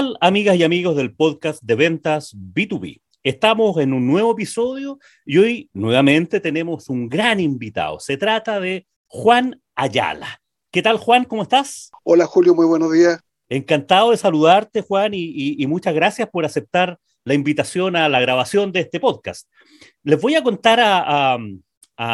¿Qué tal, amigas y amigos del podcast de ventas B2B? Estamos en un nuevo episodio y hoy nuevamente tenemos un gran invitado. Se trata de Juan Ayala. ¿Qué tal, Juan? ¿Cómo estás? Hola, Julio, muy buenos días. Encantado de saludarte, Juan, y, muchas gracias por aceptar la invitación a la grabación de este podcast. Les voy a contar a,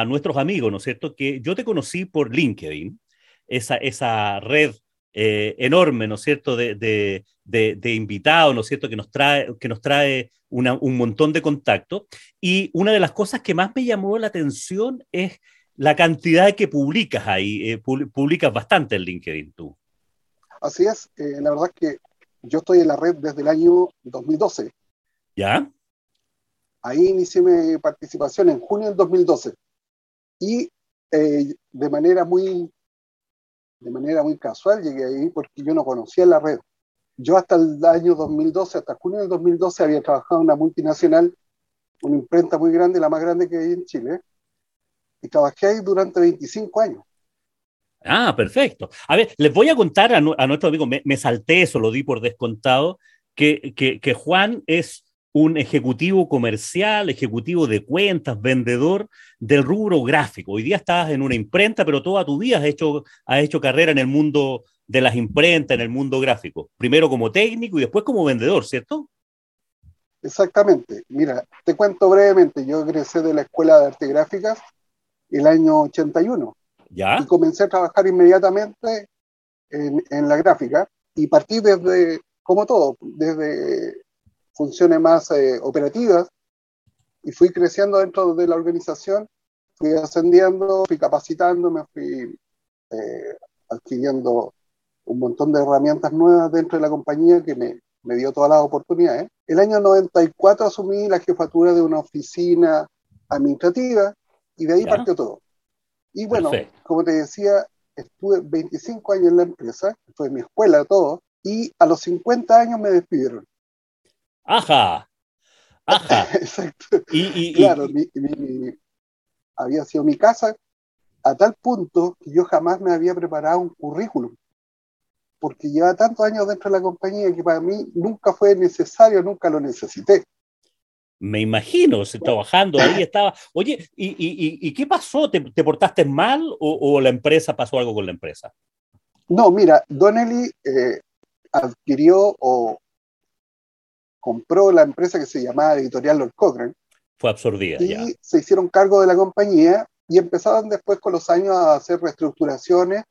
nuestros amigos, ¿no es cierto?, que yo te conocí por LinkedIn, esa, esa red eh, enorme, ¿no es cierto?, de, de, invitados, ¿no es cierto?, que nos trae, que nos trae un montón de contactos. Y una de las cosas que más me llamó la atención es la cantidad que publicas ahí. Eh, publicas bastante en LinkedIn tú. Así es, eh, la verdad es que yo estoy en la red desde el año 2012. ¿Ya? Ahí inicié mi participación en junio del 2012. Y eh, de manera muy de manera muy casual llegué ahí porque yo no conocía la red. Yo hasta el año 2012, hasta junio del 2012, había trabajado en una multinacional, una imprenta muy grande, la más grande que hay en Chile, y trabajé ahí durante 25 años. Ah, perfecto. A ver, les voy a contar a, nuestro amigo, me, salté eso, lo di por descontado, que, que, Juan es un ejecutivo comercial, ejecutivo de cuentas, vendedor del rubro gráfico. Hoy día estás en una imprenta, pero toda tu vida has hecho, has hecho carrera en el mundo de las imprentas, en el mundo gráfico. Primero como técnico y después como vendedor, ¿cierto? Exactamente. Mira, te cuento brevemente. Yo egresé de la Escuela de Arte Gráficas el año 81. ¿Ya? Y comencé a trabajar inmediatamente en, en la gráfica y partí desde, como todo, desde funciones más eh, operativas y fui creciendo dentro de la organización, fui ascendiendo, fui capacitando, me fui eh, adquiriendo un montón de herramientas nuevas dentro de la compañía que me, me dio todas las oportunidades. El año 94 asumí la jefatura de una oficina administrativa y de ahí partió todo. Y bueno, como te decía, estuve 25 años en la empresa, fue mi escuela todo, y a los 50 años me despidieron. Ajá, ajá. Exacto. Y, claro, había sido mi casa a tal punto que yo jamás me había preparado un currículum, porque lleva tantos años dentro de la compañía que para mí nunca fue necesario, nunca lo necesité me imagino, trabajando ahí estaba. Oye, ¿y, qué pasó? ¿Te, portaste mal o, la empresa pasó algo con la empresa? No, mira, Donnelly eh, adquirió o compró la empresa que se llamaba Editorial Lord Cochrane. Fue absorbida. Y se hicieron cargo de la compañía y empezaron después con los años a hacer reestructuraciones,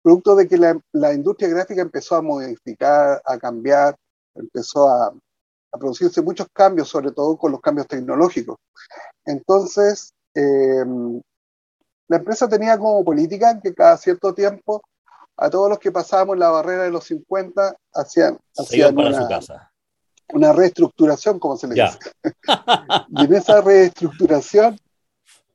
producto de que la, la industria gráfica empezó a modificar, a cambiar, empezó a, a producirse muchos cambios, sobre todo con los cambios tecnológicos. Entonces, eh, la empresa tenía como política que cada cierto tiempo a todos los que pasábamos la barrera de los 50 hacían, hacían una, una, reestructuración, como se le dice. y en esa reestructuración,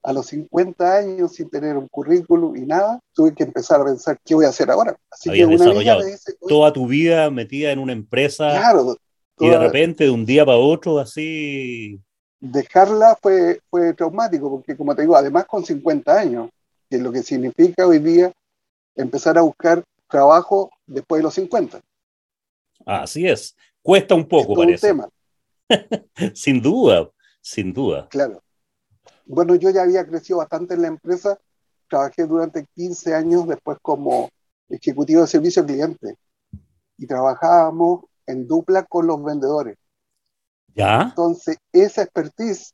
a los 50 años, sin tener un currículum y nada, tuve que empezar a pensar qué voy a hacer ahora. Así que una desarrollado toda tu vida metida en una empresa. Claro, y de repente, de un día para otro, así... Dejarla fue, fue traumático, porque como te digo, además con 50 años, que es lo que significa hoy día empezar a buscar trabajo después de los 50. Así es. Cuesta un poco, es parece. Un tema. sin duda, sin duda. Claro. Bueno, yo ya había crecido bastante en la empresa. Trabajé durante 15 años después como ejecutivo de servicio al cliente. Y trabajábamos en dupla con los vendedores. ¿Ya? Entonces, esa expertise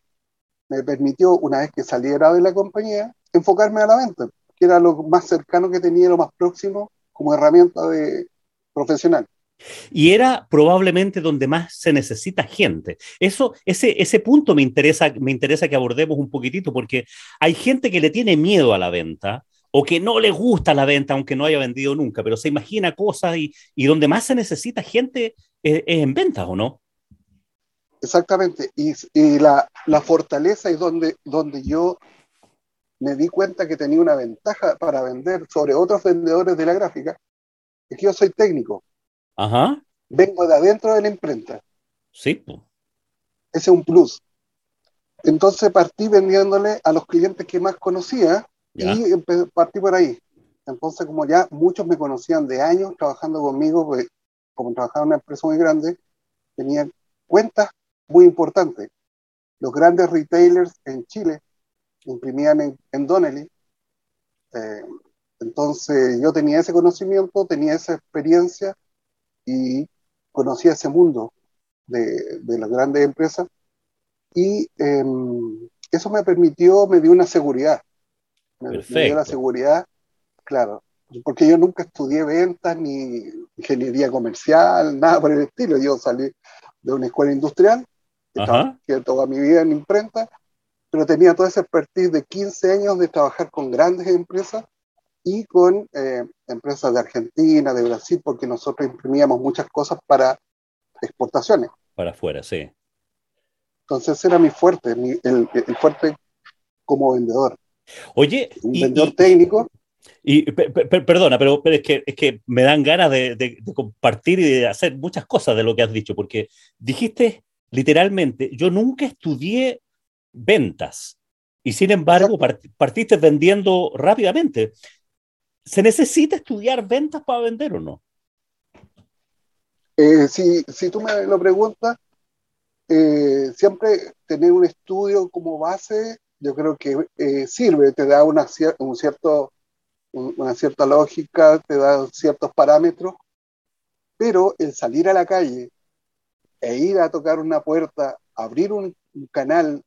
me permitió, una vez que saliera de la compañía, enfocarme a la venta, que era lo más cercano que tenía, lo más próximo como herramienta de profesional. Y era probablemente donde más se necesita gente. Eso, ese, ese punto me interesa, me interesa que abordemos un poquitito, porque hay gente que le tiene miedo a la venta, o que no le gusta la venta, aunque no haya vendido nunca, pero se imagina cosas y, y donde más se necesita gente es, en ventas, ¿o no? Exactamente, y, y la, la, fortaleza es donde, donde yo me di cuenta que tenía una ventaja para vender sobre otros vendedores de la gráfica, es que yo soy técnico. Ajá. Vengo de adentro de la imprenta. Sí. Ese es un plus. Entonces partí vendiéndole a los clientes que más conocía y partí por ahí. entonces como ya muchos me conocían de años trabajando conmigo, pues, como trabajaba en una empresa muy grande, tenían cuentas muy importantes. Los grandes retailers en Chile imprimían en, en Donnelly. Eh, entonces yo tenía ese conocimiento, tenía esa experiencia y conocía ese mundo de, de las grandes empresas. Y em, eso me permitió, me dio una seguridad. Me, me dio la seguridad, claro, porque yo nunca estudié ventas ni ingeniería comercial, nada por el estilo. Yo salí de una escuela industrial, que toda mi vida en imprenta, pero tenía toda esa expertise de 15 años de trabajar con grandes empresas y con eh, empresas de Argentina, de Brasil, porque nosotros imprimíamos muchas cosas para exportaciones. Para afuera, sí. Entonces era mi fuerte, mi, el, el, fuerte como vendedor. Oye, un vendedor técnico. Y perdona, pero, pero, es, que, es que me dan ganas de, de, de, compartir y de hacer muchas cosas de lo que has dicho, porque dijiste literalmente, yo nunca estudié ventas y sin embargo part, partiste vendiendo rápidamente. ¿Se necesita estudiar ventas para vender o no? Eh, si, si tú me lo preguntas, eh, siempre tener un estudio como base, yo creo que eh, sirve, te da una, un cierto una cierta lógica, te da ciertos parámetros, pero el salir a la calle e ir a tocar una puerta, abrir un, un canal,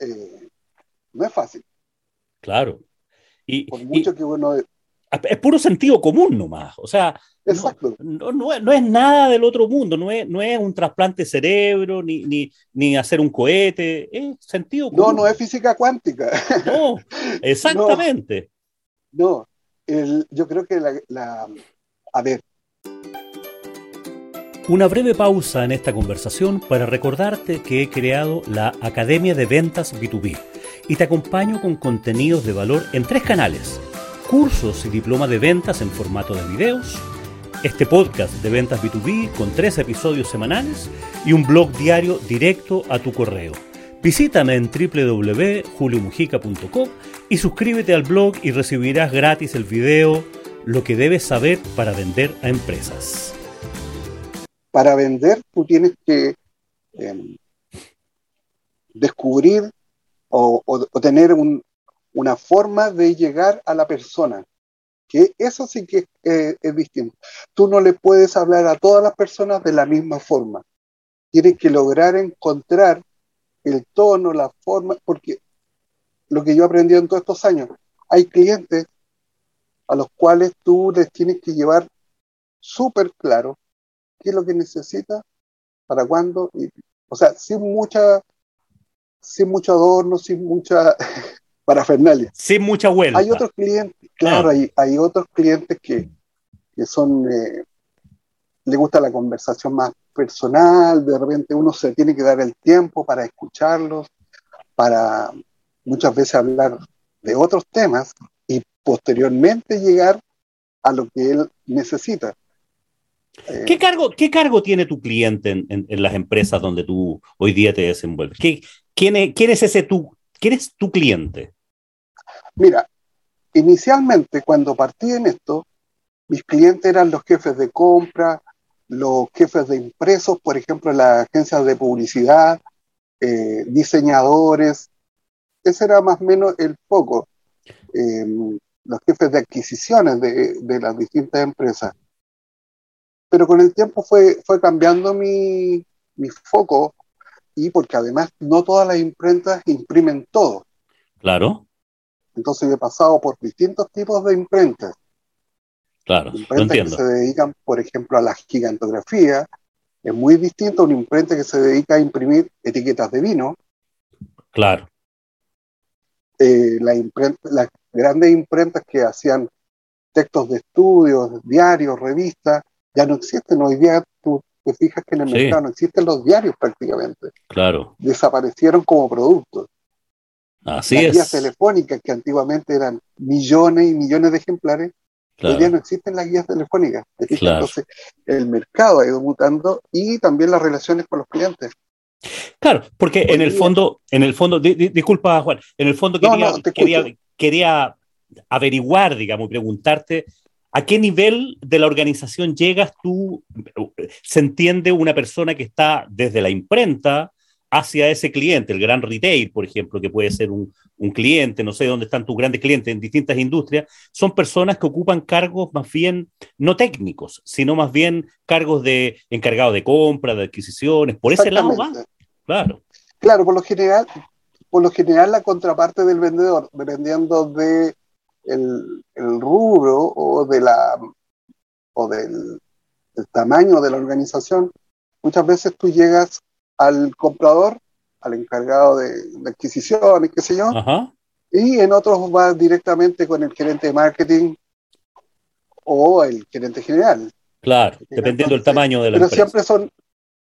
eh, no es fácil. Claro. Y, Por mucho y, que uno... Es puro sentido común nomás. O sea, Exacto. No, no, no, es nada del otro mundo, no es, no es un trasplante de cerebro, ni, ni, ni hacer un cohete, es sentido común. No, no es física cuántica. No, exactamente. no, el, yo creo que la, la, a ver. Una breve pausa en esta conversación para recordarte que he creado la Academia de Ventas B2B y te acompaño con contenidos de valor en tres canales, cursos y diploma de ventas en formato de videos, este podcast de ventas B2B con tres episodios semanales y un blog diario directo a tu correo. Visítame en www.juliomujica.com y suscríbete al blog y recibirás gratis el video Lo que debes saber para vender a empresas. Para vender tú tienes que eh, descubrir o tener un, una forma de llegar a la persona, que eso sí que eh, es distinto. Tú no le puedes hablar a todas las personas de la misma forma. Tienes que lograr encontrar el tono, la forma, porque lo que yo he aprendido en todos estos años, hay clientes a los cuales tú les tienes que llevar súper claro qué es lo que necesita, para cuándo, y, o sea, sin mucha, sin mucho adorno, sin mucha parafernalia. Sin mucha vuelta. Hay otros clientes, claro, ah. hay, hay otros clientes que, que son, eh, le gusta la conversación más personal, de repente uno se tiene que dar el tiempo para escucharlos, para muchas veces hablar de otros temas y posteriormente llegar a lo que él necesita. ¿Qué, eh, cargo, ¿Qué cargo tiene tu cliente en, en, en, las empresas donde tú hoy día te desenvuelves? ¿Qué, quién, es, ¿Quién es ese tu, quién es tu cliente? Mira, inicialmente cuando partí en esto, mis clientes eran los jefes de compra, los jefes de impresos, por ejemplo, las agencias de publicidad, eh, diseñadores, ese era más o menos el foco. Eh, los jefes de adquisiciones de, de, las distintas empresas. Pero con el tiempo fue, fue cambiando mi, mi foco y porque además no todas las imprentas imprimen todo. Claro. Entonces yo he pasado por distintos tipos de imprentas. Claro, imprentas que se dedican, por ejemplo, a la gigantografía. Es muy distinto a una imprenta que se dedica a imprimir etiquetas de vino. Claro. Eh, la imprenta, las grandes imprentas que hacían textos de estudios, diarios, revistas, ya no existen. Hoy día tú te fijas que en el sí. mercado no existen los diarios prácticamente. Claro. Desaparecieron como productos. Así las es. guías telefónicas que antiguamente eran millones y millones de ejemplares, claro. hoy día no existen las guías telefónicas. Claro. Entonces, el mercado ha ido mutando y también las relaciones con los clientes. Claro, porque hoy en el fondo, en el fondo, di, di, disculpa Juan, en el fondo quería, no, quería, quería averiguar, digamos, preguntarte a qué nivel de la organización llegas tú, se entiende una persona que está desde la imprenta hacia ese cliente, el gran retail, por ejemplo, que puede ser un, un cliente, no sé dónde están tus grandes clientes en distintas industrias, son personas que ocupan cargos más bien no técnicos, sino más bien cargos de encargado de compra, de adquisiciones, por ese lado va. Claro. Claro, por lo general, por lo general la contraparte del vendedor, dependiendo de el, rubro o de la o del, tamaño de la organización, muchas veces tú llegas al comprador, al encargado de, adquisiciones, qué sé yo, y en otros vas directamente con el gerente de marketing o el gerente general. Claro, dependiendo del tamaño de la pero siempre son,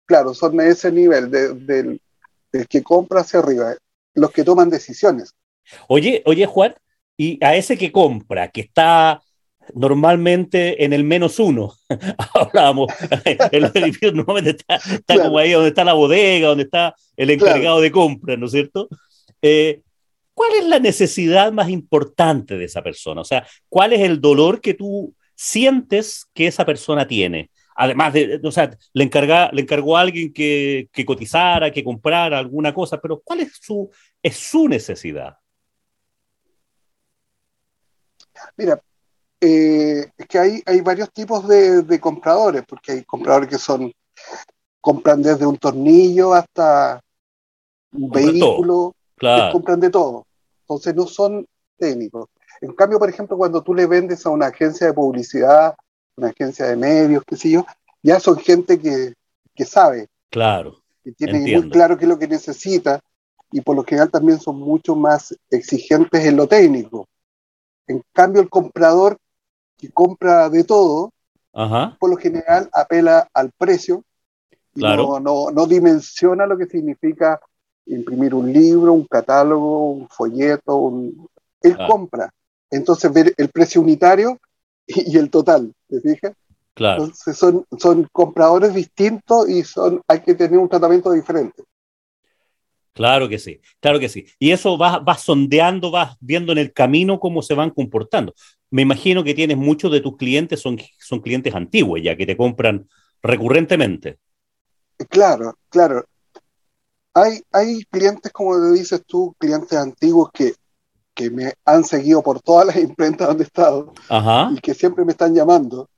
claro, son de ese nivel, del, del que compra hacia arriba los que toman decisiones. Oye, oye, Juan, y a ese que compra, que está normalmente en el menos uno, hablábamos, el edificio normalmente está, como ahí donde está la bodega, donde está el encargado de compra, ¿no es cierto? Eh, ¿Cuál es la necesidad más importante de esa persona? O sea, ¿cuál es el dolor que tú sientes que esa persona tiene? además de, o sea, le, encarga, le encargó a alguien que, que, cotizara, que comprara alguna cosa, pero ¿cuál es su, es su necesidad? Mira, eh, es que hay, hay varios tipos de, de, compradores, porque hay compradores que son, compran desde un tornillo hasta un vehículo, claro. compran de todo. Entonces no son técnicos. En cambio, por ejemplo, cuando tú le vendes a una agencia de publicidad una agencia de medios, qué sé yo, ya son gente que, que sabe. Claro. Que tiene muy claro qué es lo que necesita y por lo general también son mucho más exigentes en lo técnico. En cambio, el comprador que compra de todo, por lo general apela al precio y no, no, no, dimensiona lo que significa imprimir un libro, un catálogo, un folleto. Un... Él compra. Entonces, ver el precio unitario y, el total, ¿te fijas? Claro. Entonces son, son compradores distintos y son, hay que tener un tratamiento diferente. Claro que sí, claro que sí. Y eso vas, vas sondeando, vas viendo en el camino cómo se van comportando. Me imagino que tienes muchos de tus clientes, son, son clientes antiguos ya, que te compran recurrentemente. Claro, claro. Hay, hay clientes, como dices tú, clientes antiguos que que me han seguido por todas las imprentas donde he estado y que siempre me están llamando.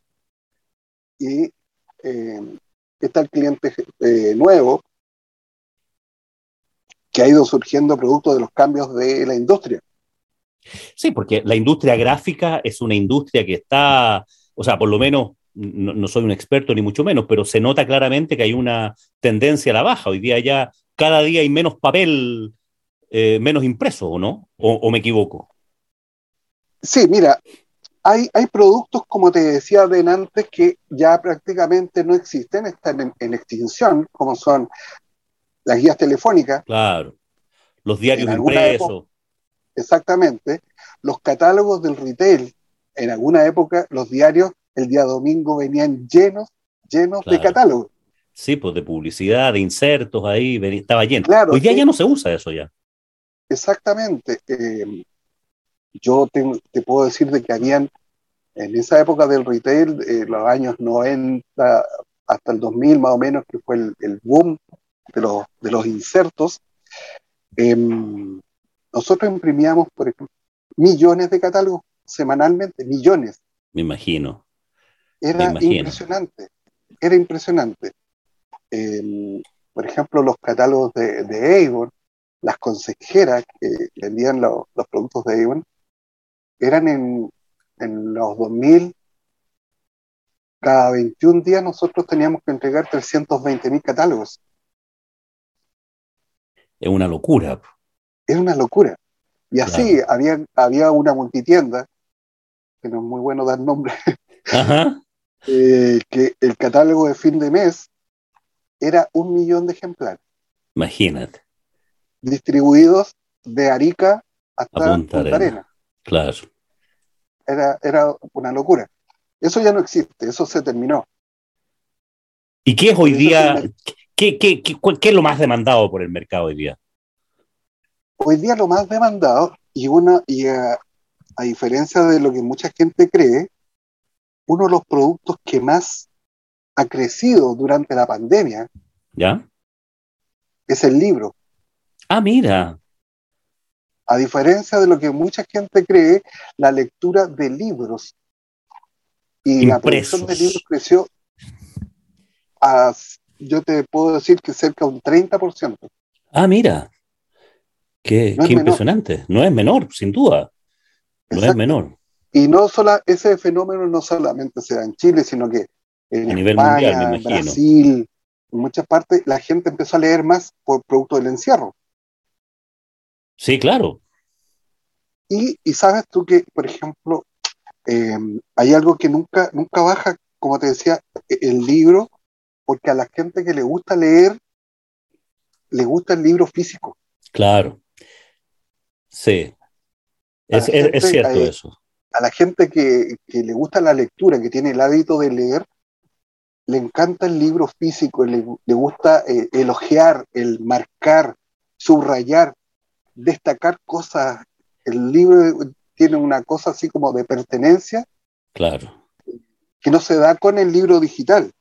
Y eh, está el cliente eh, nuevo que ha ido surgiendo producto de los cambios de la industria. Sí, porque la industria gráfica es una industria que está, o sea, por lo menos no, no, soy un experto ni mucho menos, pero se nota claramente que hay una tendencia a la baja. Hoy día ya cada día hay menos papel eh, menos impreso, ¿o no? O, me equivoco? Sí, mira, hay, hay productos, como te decía de antes, que ya prácticamente no existen, están en, extinción, como son las guías telefónicas. Claro, los diarios impresos. Exactamente, los catálogos del retail. En alguna época los diarios el día domingo venían llenos, llenos de catálogos. Sí, pues de publicidad, de insertos ahí, estaba lleno. Claro, Hoy día ya no se usa eso ya. Exactamente. Eh, yo te, puedo decir de que habían, en esa época del retail, eh, los años 90 hasta el 2000 más o menos, que fue el, boom de los, de los insertos, em, nosotros imprimíamos, por ejemplo, millones de catálogos semanalmente, millones. Me imagino. Era impresionante, era impresionante. Em, por ejemplo, los catálogos de, de Avon, las consejeras que vendían los productos de Avon eran en, en los 2000, cada 21 días nosotros teníamos que entregar 320 mil catálogos. Es una locura. Es una locura. Y así había, había una multitienda, que no es muy bueno dar nombre, eh, que el catálogo de fin de mes era un millón de ejemplares. Imagínate distribuidos de Arica hasta Punta, Arena. Claro. Era, era una locura. Eso ya no existe, eso se terminó. ¿Y qué es hoy día, qué, qué, qué, qué, es lo más demandado por el mercado hoy día? Hoy día lo más demandado y, una, y, eh, a diferencia de lo que mucha gente cree, uno de los productos que más ha crecido durante la pandemia ¿Ya? es el libro. Ah, mira. A diferencia de lo que mucha gente cree, la lectura de libros y la producción de libros creció a, yo te puedo decir que cerca de un 30%. Ah, mira. Qué, impresionante. No es menor, sin duda. No es menor. Y no solo ese fenómeno no solamente se da en Chile, sino que en a nivel mundial, en Brasil, en muchas partes, la gente empezó a leer más por producto del encierro. Sí, claro. Y, sabes tú que, por ejemplo, em, hay algo que nunca, nunca baja, como te decía, e, el libro, porque a la gente que le gusta leer, le gusta el libro físico. Claro. Sí. Es, cierto eso. A la gente que, le gusta la lectura, que tiene el hábito de leer, le encanta el libro físico, le, gusta eh, elogiar, el marcar, subrayar, destacar cosas. El libro tiene una cosa así como de pertenencia. Claro. Que no se da con el libro digital.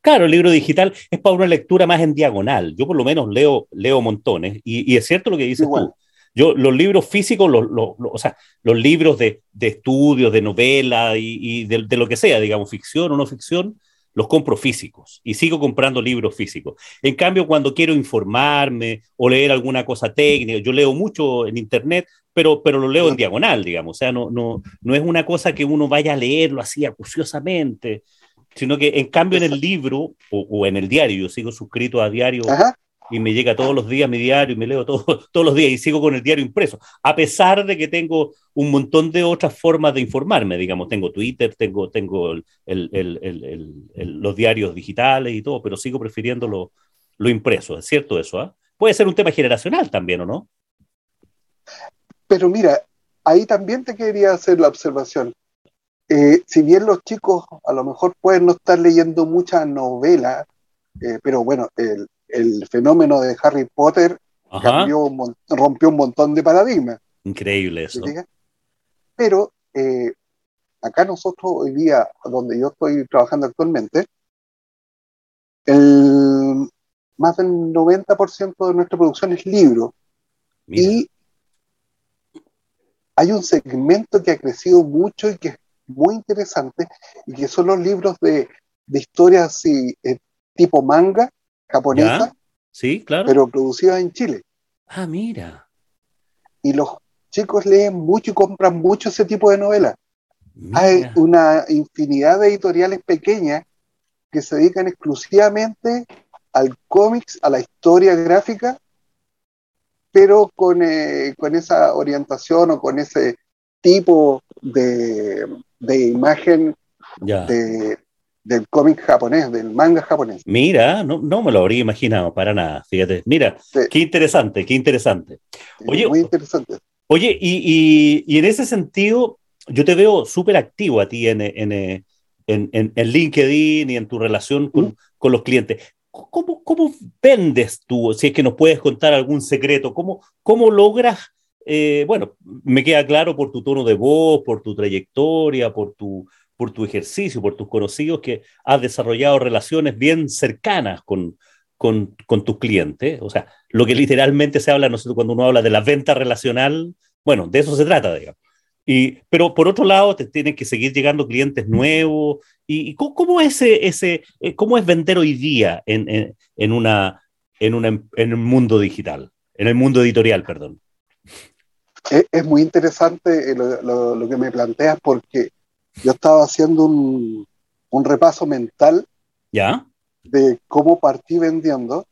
Claro, el libro digital es para una lectura más en diagonal. Yo por lo menos leo, leo montones y, es cierto lo que dices tú. Yo los libros físicos, los, o sea, los libros de, de estudios, de novela y, de, de, lo que sea, digamos, ficción o no ficción, los compro físicos y sigo comprando libros físicos. En cambio, cuando quiero informarme o leer alguna cosa técnica, yo leo mucho en internet, pero, pero lo leo en diagonal, digamos. O sea, no, no, no es una cosa que uno vaya a leerlo así acuciosamente, sino que en cambio en el libro o, en el diario, yo sigo suscrito a diario y me llega todos los días mi diario y me leo todo, todos los días y sigo con el diario impreso, a pesar de que tengo un montón de otras formas de informarme, digamos, tengo Twitter, tengo, tengo los diarios digitales y todo, pero sigo prefiriendo lo, lo impreso, ¿es cierto eso? Ah? Puede ser un tema generacional también, ¿o no? Pero mira, ahí también te quería hacer la observación. Eh, si bien los chicos a lo mejor pueden no estar leyendo mucha novela, eh, pero bueno, el, el fenómeno de Harry Potter rompió un montón de paradigmas. Increíble eso. Pero eh, acá nosotros hoy día, donde yo estoy trabajando actualmente, el, más del 90% de nuestra producción es libro. Y hay un segmento que ha crecido mucho y que es muy interesante, y que son los libros de, de historias así, eh, tipo manga, japonesa, sí, claro. pero producida en Chile. Ah, mira. Y los chicos leen mucho y compran mucho ese tipo de novelas. Hay una infinidad de editoriales pequeñas que se dedican exclusivamente al cómics, a la historia gráfica, pero con, eh, con esa orientación o con ese tipo de, imagen de, del cómic japonés, del manga japonés. Mira, no, no, me lo habría imaginado para nada, fíjate. Mira, qué interesante, qué interesante. Oye, muy interesante. Oye, y, y, en ese sentido, yo te veo súper activo a ti en, en, en, en, LinkedIn y en tu relación con, con los clientes. ¿Cómo, ¿Cómo, vendes tú? Si es que nos puedes contar algún secreto, ¿cómo, cómo logras, eh, bueno, me queda claro por tu tono de voz, por tu trayectoria, por tu, por tu ejercicio, por tus conocidos, que has desarrollado relaciones bien cercanas con, con, con tus clientes. O sea, lo que literalmente se habla, no sé, cuando uno habla de la venta relacional, bueno, de eso se trata, digamos. Y, pero por otro lado, te tienen que seguir llegando clientes nuevos. ¿Y, cómo, es ese, eh, cómo es vender hoy día en, en, una, en, una, en un mundo digital, en el mundo editorial, perdón? Es, muy interesante lo, lo, lo, que me planteas porque yo estaba haciendo un, repaso mental ¿Ya? de cómo partí vendiendo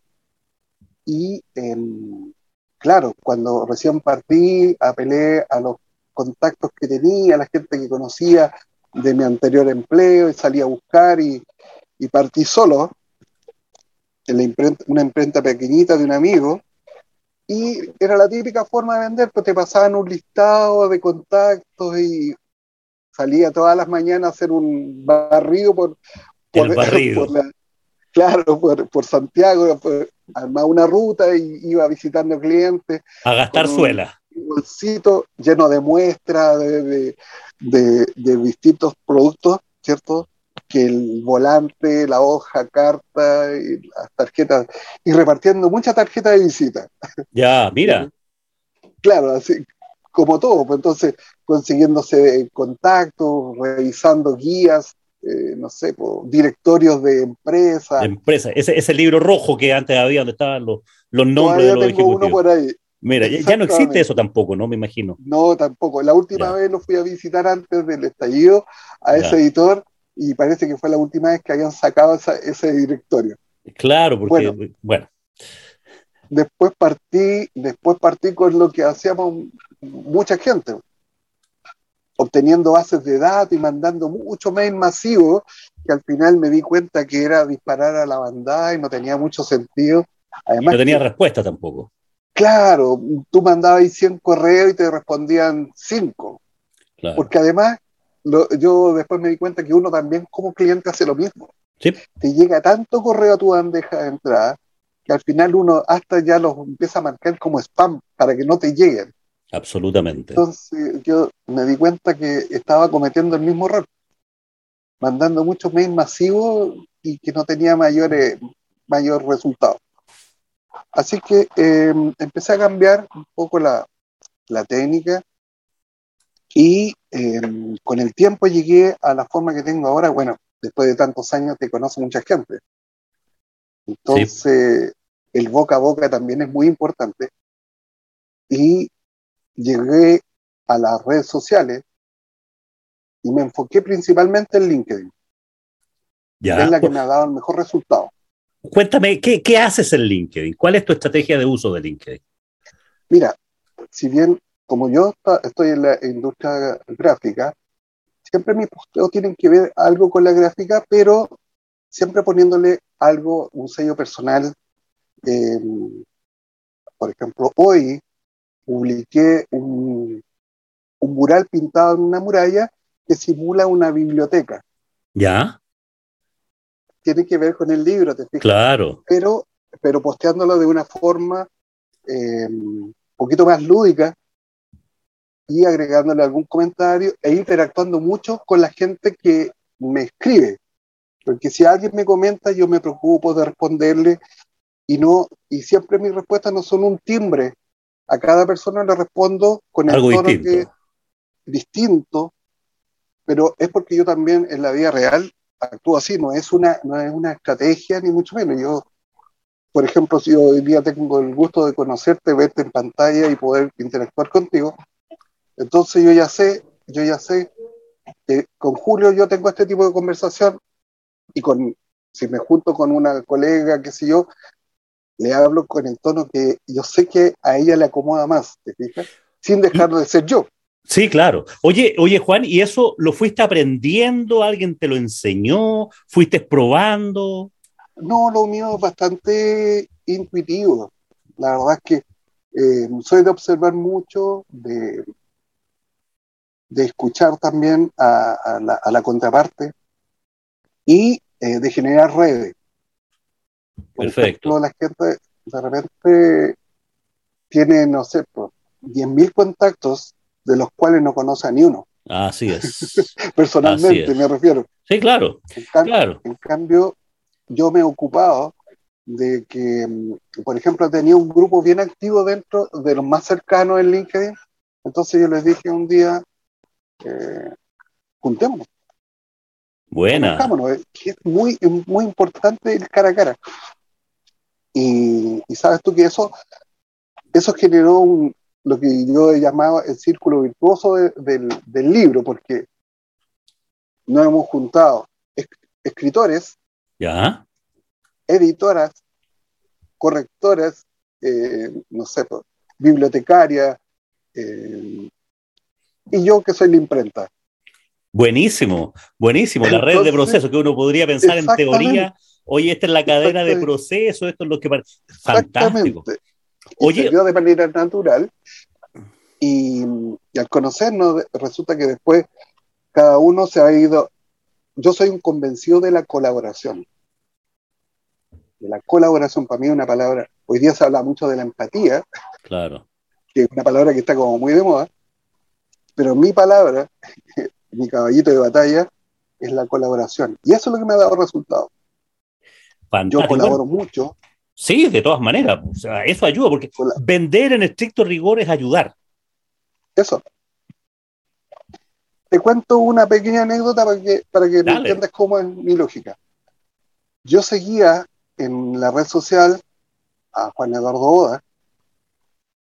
y em, claro, cuando recién partí, apelé a los contactos que tenía, a la gente que conocía de mi anterior empleo y salí a buscar y, partí solo en la imprenta, una imprenta pequeñita de un amigo y era la típica forma de vender, pues te pasaban un listado de contactos y salía todas las mañanas a hacer un barrido por, por, barrido. claro, por, Santiago, armaba una ruta y iba visitando clientes. A gastar suela. bolsito lleno de muestras de, distintos productos, ¿cierto? Que el volante, la hoja, carta y las tarjetas, y repartiendo muchas tarjetas de visita. Ya, mira. claro, así como todo, pues entonces consiguiéndose contactos, revisando guías, eh, no sé, directorios de empresas. Empresa, ese, ese libro rojo que antes había donde estaban los, los nombres de los tengo uno por ahí. Mira, ya no existe eso tampoco, ¿no? Me imagino. No, tampoco. La última vez lo fui a visitar antes del estallido a ese editor y parece que fue la última vez que habían sacado ese directorio. Claro, porque, bueno, Después partí, después partí con lo que hacíamos mucha gente, obteniendo bases de datos y mandando mucho mail masivo, que al final me di cuenta que era disparar a la bandada y no tenía mucho sentido. Además, no tenía respuesta tampoco. Claro, tú mandabas 100 correos y te respondían 5. Porque además, yo después me di cuenta que uno también como cliente hace lo mismo. ¿Sí? Te llega tanto correo a tu bandeja de entrada que al final uno hasta ya los empieza a marcar como spam para que no te lleguen. Absolutamente. Entonces yo me di cuenta que estaba cometiendo el mismo error, mandando muchos mails masivos y que no tenía mayores, mayor resultado. Así que em, empecé a cambiar un poco la, técnica y em, con el tiempo llegué a la forma que tengo ahora. Bueno, después de tantos años te conoce mucha gente. Entonces, el boca a boca también es muy importante. Y llegué a las redes sociales y me enfoqué principalmente en LinkedIn. Ya. Es la que me ha dado el mejor resultado. Cuéntame, ¿qué, ¿qué, haces en LinkedIn? ¿Cuál es tu estrategia de uso de LinkedIn? Mira, si bien como yo estoy en la industria gráfica, siempre mis posteos tienen que ver algo con la gráfica, pero siempre poniéndole algo, un sello personal. por ejemplo, hoy publiqué un, un mural pintado en una muralla que simula una biblioteca. ¿Ya? Tiene que ver con el libro, te fijas. Claro. Pero, pero posteándolo de una forma un eh, poquito más lúdica y agregándole algún comentario e interactuando mucho con la gente que me escribe. Porque si alguien me comenta, yo me preocupo de responderle y no, y siempre mis respuestas no son un timbre a cada persona le respondo con el Algo tono distinto. distinto, pero es porque yo también en la vida real actúo así, no es una, no es una estrategia ni mucho menos. Yo, por ejemplo, si hoy día tengo el gusto de conocerte, verte en pantalla y poder interactuar contigo, entonces yo ya sé, yo ya sé que con Julio yo tengo este tipo de conversación y con si me junto con una colega, qué sé yo, le hablo con el tono que yo sé que a ella le acomoda más, ¿te fijas? Sin dejar de ser yo. Sí, claro. Oye, oye, Juan, ¿y eso lo fuiste aprendiendo? ¿Alguien te lo enseñó? ¿Fuiste probando? No, lo mío es bastante intuitivo. La verdad es que eh, soy de observar mucho, de, de escuchar también a, la, contraparte y eh, de generar redes. Perfecto. la gente de repente tiene, no sé, pues, 10.000 contactos de los cuales no conoce a ni uno. Así es. Personalmente me refiero. Sí, claro. claro. En cambio, yo me he ocupado de que, mm, por ejemplo, tenía un grupo bien activo dentro de los más cercanos en LinkedIn. Entonces yo les dije un día, eh, juntémonos. Buena. es muy, muy importante el cara a cara. Y, sabes tú que eso, eso generó lo que yo he llamado el círculo virtuoso del, libro, porque nos hemos juntado escritores, ¿Ya? editoras, correctoras, eh, no sé, pues, bibliotecarias, eh, y yo que soy la imprenta. Buenísimo, buenísimo. la red de procesos que uno podría pensar en teoría, oye, esta es la cadena de proceso, esto es lo que... Fantástico. Oye, de manera natural y, al conocernos resulta que después cada uno se ha ido... Yo soy un convencido de la colaboración. De la colaboración, para mí es una palabra... Hoy día se habla mucho de la empatía. Claro. que es una palabra que está como muy de moda, pero mi palabra, mi caballito de batalla, es la colaboración. Y eso es lo que me ha dado resultados. Yo colaboro mucho. Sí, de todas maneras. O sea, eso ayuda, porque vender en estricto rigor es ayudar. Eso. Te cuento una pequeña anécdota para que, para que me entiendas cómo es mi lógica. Yo seguía en la red social a Juan Eduardo Oda,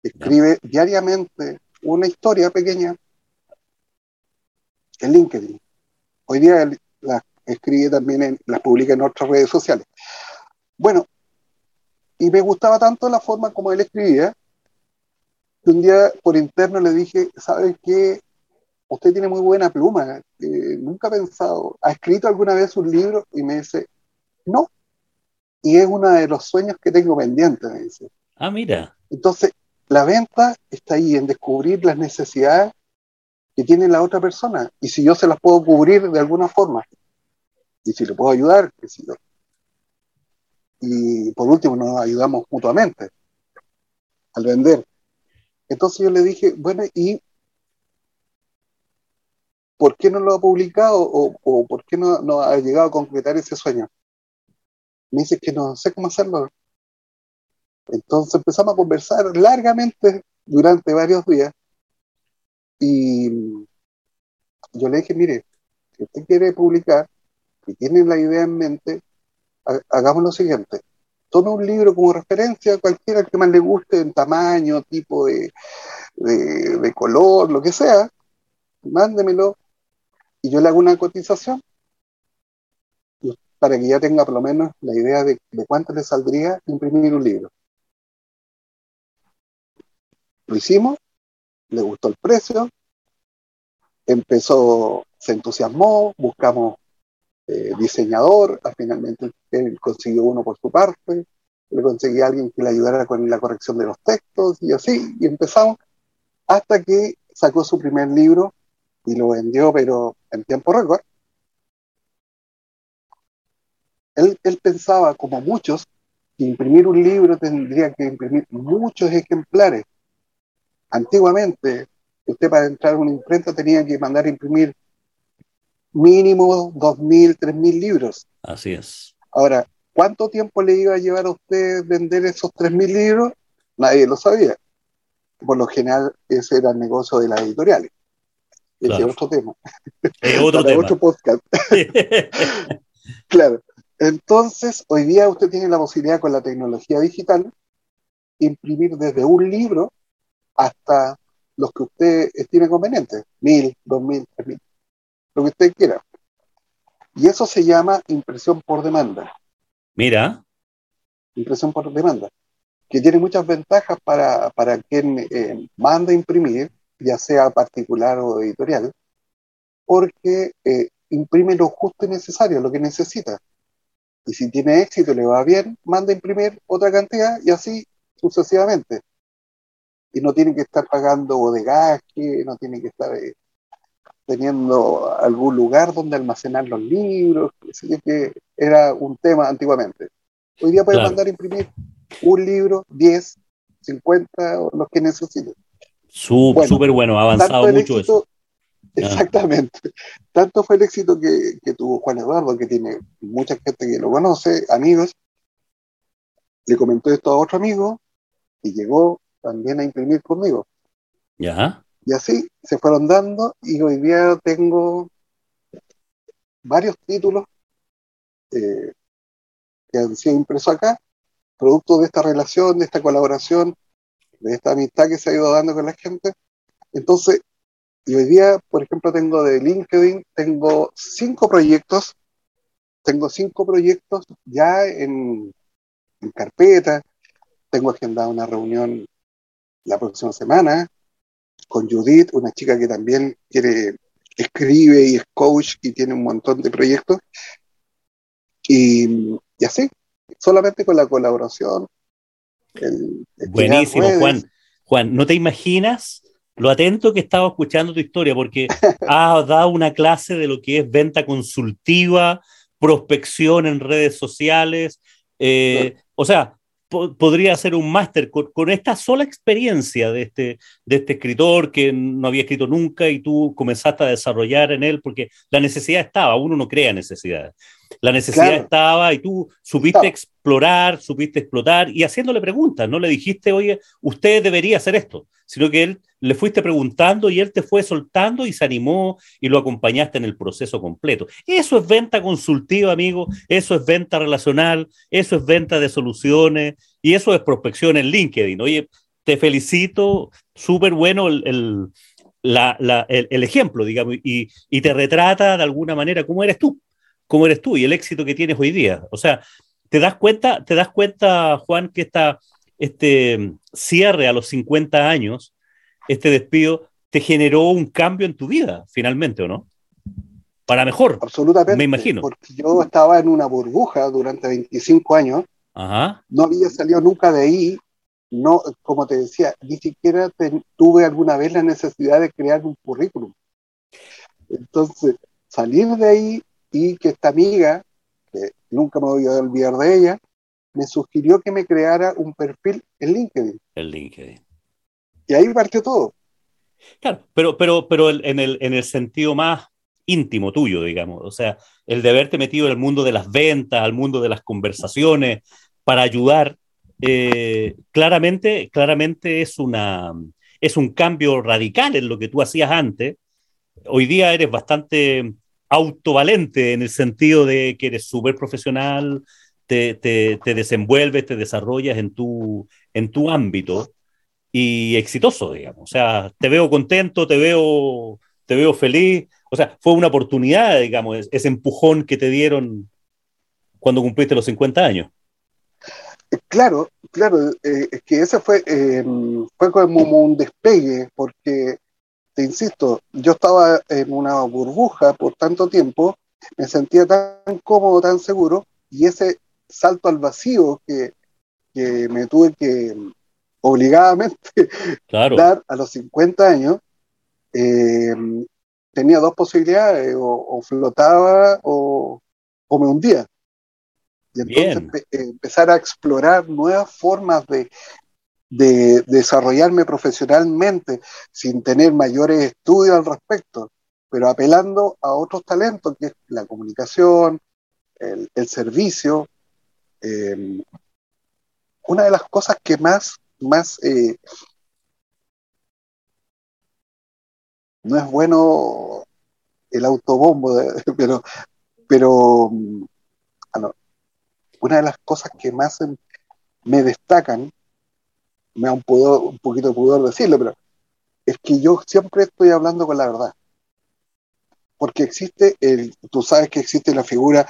que escribe diariamente una historia pequeña en LinkedIn. Hoy día la escribe también, en, las publica en otras redes sociales. Bueno, y me gustaba tanto la forma como él escribía, que un día por interno le dije, ¿sabes qué? Usted tiene muy buena pluma, eh, nunca ha pensado, ¿ha escrito alguna vez un libro? Y me dice, no. Y es uno de los sueños que tengo pendiente, me dice. Ah, mira. Entonces, la venta está ahí en descubrir las necesidades que tiene la otra persona y si yo se las puedo cubrir de alguna forma y si le puedo ayudar, yo. Y por último nos ayudamos mutuamente al vender. Entonces yo le dije, bueno, ¿y por qué no lo ha publicado o, por qué no, no, ha llegado a concretar ese sueño? Me dice que no sé cómo hacerlo. Entonces empezamos a conversar largamente durante varios días y yo le dije, mire, si usted quiere publicar y tiene la idea en mente, hagamos lo siguiente. Tome un libro como referencia, cualquiera que más le guste, en tamaño, tipo de, de, color, lo que sea, mándemelo y yo le hago una cotización para que ya tenga por lo menos la idea de, de cuánto le saldría imprimir un libro. Lo hicimos, le gustó el precio, empezó, se entusiasmó, buscamos eh, diseñador, finalmente él consiguió uno por su parte, le conseguí a alguien que le ayudara con la corrección de los textos y así, y empezamos hasta que sacó su primer libro y lo vendió, pero en tiempo récord. Él, él pensaba, como muchos, que imprimir un libro tendría que imprimir muchos ejemplares Antiguamente, usted para entrar a una imprenta tenía que mandar a imprimir mínimo 2.000, 3.000 libros. Así es. Ahora, ¿cuánto tiempo le iba a llevar a usted vender esos 3.000 libros? Nadie lo sabía. Por lo general, ese era el negocio de las editoriales. Ese es otro tema. Es otro tema. otro podcast. claro. Entonces, hoy día usted tiene la posibilidad con la tecnología digital imprimir desde un libro hasta los que usted estime convenientes, mil, dos mil, tres mil, lo que usted quiera. Y eso se llama impresión por demanda. Mira. Impresión por demanda, que tiene muchas ventajas para, para quien eh, manda imprimir, ya sea particular o editorial, porque eh, imprime lo justo y necesario, lo que necesita. Y si tiene éxito, le va bien, manda imprimir otra cantidad y así sucesivamente y no tienen que estar pagando bodegaje, no tienen que estar eh, teniendo algún lugar donde almacenar los libros, que era un tema antiguamente. Hoy día pueden mandar a imprimir un libro, 10, 50, o los que necesiten. Súper bueno, ha avanzado mucho eso. Exactamente. Tanto fue el éxito que, que, tuvo Juan Eduardo, que tiene mucha gente que lo conoce, amigos. Le comentó esto a otro amigo y llegó también a imprimir conmigo. Ya. Y así se fueron dando y hoy día tengo varios títulos eh, que han sido impresos acá, producto de esta relación, de esta colaboración, de esta amistad que se ha ido dando con la gente. Entonces, y hoy día, por ejemplo, tengo de LinkedIn, tengo cinco proyectos, tengo cinco proyectos ya en, en carpeta, tengo agendada una reunión la próxima semana con Judith, una chica que también quiere, escribe y es coach y tiene un montón de proyectos. Y, así, solamente con la colaboración. Buenísimo, Juan. Juan, no te imaginas lo atento que estaba escuchando tu historia, porque has dado una clase de lo que es venta consultiva, prospección en redes sociales. Eh, o sea, podría hacer un máster con, esta sola experiencia de este, de este escritor que no había escrito nunca y tú comenzaste a desarrollar en él porque la necesidad estaba, uno no crea necesidades. La necesidad estaba y tú supiste explorar, supiste explotar y haciéndole preguntas, no le dijiste, oye, usted debería hacer esto, sino que él le fuiste preguntando y él te fue soltando y se animó y lo acompañaste en el proceso completo. Eso es venta consultiva, amigo, eso es venta relacional, eso es venta de soluciones y eso es prospección en LinkedIn. Oye, te felicito, súper bueno el, el, ejemplo, digamos, y, y te retrata de alguna manera cómo eres tú cómo eres tú y el éxito que tienes hoy día. O sea, te das cuenta, te das cuenta, Juan, que esta, este cierre a los 50 años, este despido, te generó un cambio en tu vida, finalmente, ¿o no? Para mejor. Absolutamente. Me imagino. Porque yo estaba en una burbuja durante 25 años. Ajá. No había salido nunca de ahí. No, como te decía, ni siquiera tuve alguna vez la necesidad de crear un currículum. Entonces, salir de ahí y que esta amiga, que nunca me voy a olvidar de ella, me sugirió que me creara un perfil en LinkedIn. En LinkedIn. Y ahí partió todo. Claro, pero, pero, pero en, el, en el sentido más íntimo tuyo, digamos, o sea, el de haberte metido en el mundo de las ventas, al mundo de las conversaciones, para ayudar, eh, claramente, claramente es, una, es un cambio radical en lo que tú hacías antes. Hoy día eres bastante autovalente en el sentido de que eres súper profesional, te, te, te, desenvuelves, te desarrollas en tu, en tu ámbito y exitoso, digamos. O sea, te veo contento, te veo, te veo feliz. O sea, fue una oportunidad, digamos, ese empujón que te dieron cuando cumpliste los 50 años. Claro, claro, eh, es que ese fue, eh, fue como un despegue, porque te insisto, yo estaba en una burbuja por tanto tiempo, me sentía tan cómodo, tan seguro, y ese salto al vacío que, me tuve que obligadamente dar a los 50 años, eh, tenía dos posibilidades, o, flotaba o, me hundía. Y entonces empezar a explorar nuevas formas de, de desarrollarme profesionalmente sin tener mayores estudios al respecto, pero apelando a otros talentos, que es la comunicación, el, servicio. Em, una de las cosas que más, más eh, no es bueno el autobombo, pero, pero ah, una de las cosas que más me destacan me da un, un poquito de pudor decirlo, pero es que yo siempre estoy hablando con la verdad. Porque existe, el, tú sabes que existe la figura